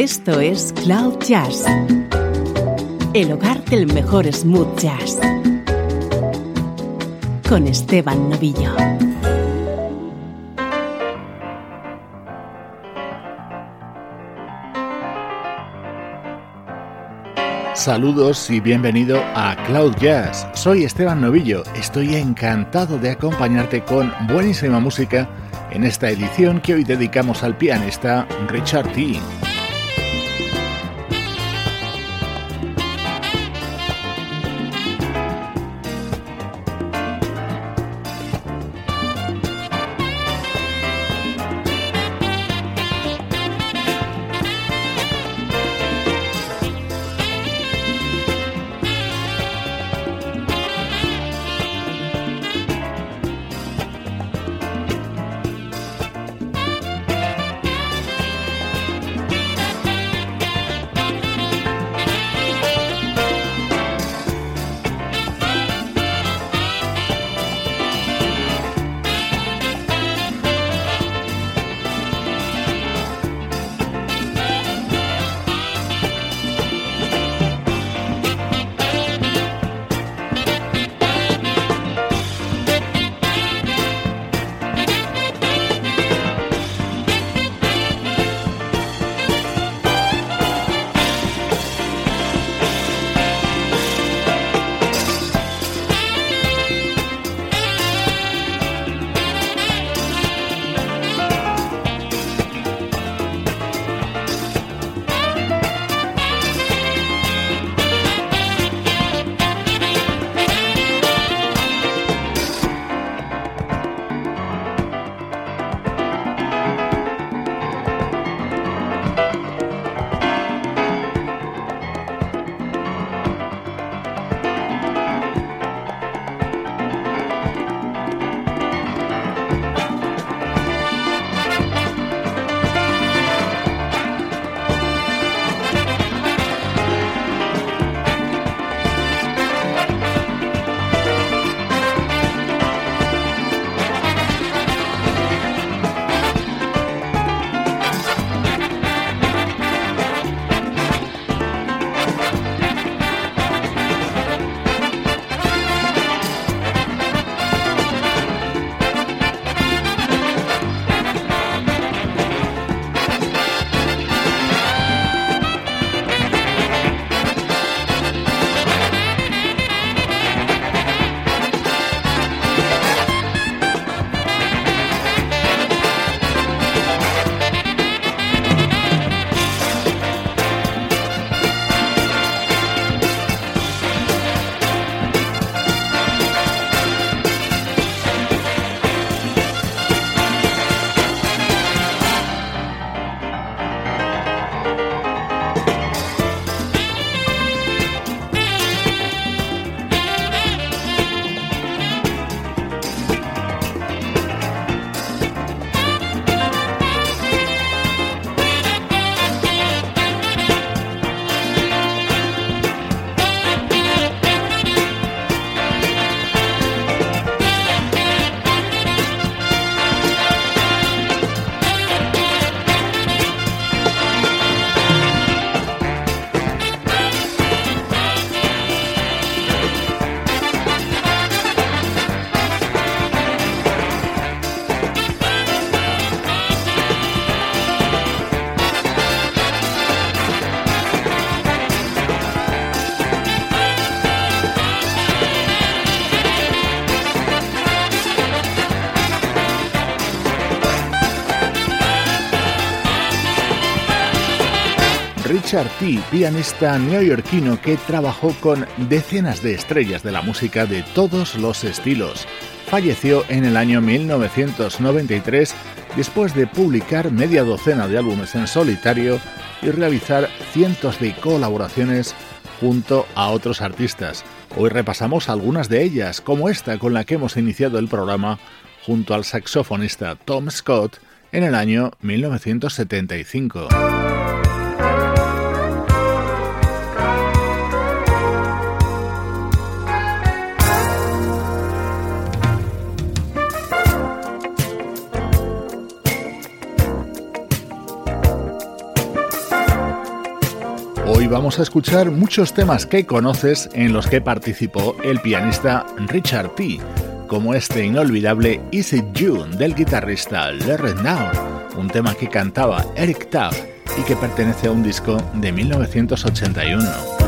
Esto es Cloud Jazz, el hogar del mejor smooth jazz, con Esteban Novillo. Saludos y bienvenido a Cloud Jazz. Soy Esteban Novillo. Estoy encantado de acompañarte con buenísima música en esta edición que hoy dedicamos al pianista Richard T. Richard T., pianista neoyorquino que trabajó con decenas de estrellas de la música de todos los estilos. Falleció en el año 1993 después de publicar media docena de álbumes en solitario y realizar cientos de colaboraciones junto a otros artistas. Hoy repasamos algunas de ellas, como esta con la que hemos iniciado el programa junto al saxofonista Tom Scott en el año 1975. Vamos a escuchar muchos temas que conoces en los que participó el pianista Richard T., como este inolvidable Is It You del guitarrista Larry Now, un tema que cantaba Eric Tubb y que pertenece a un disco de 1981.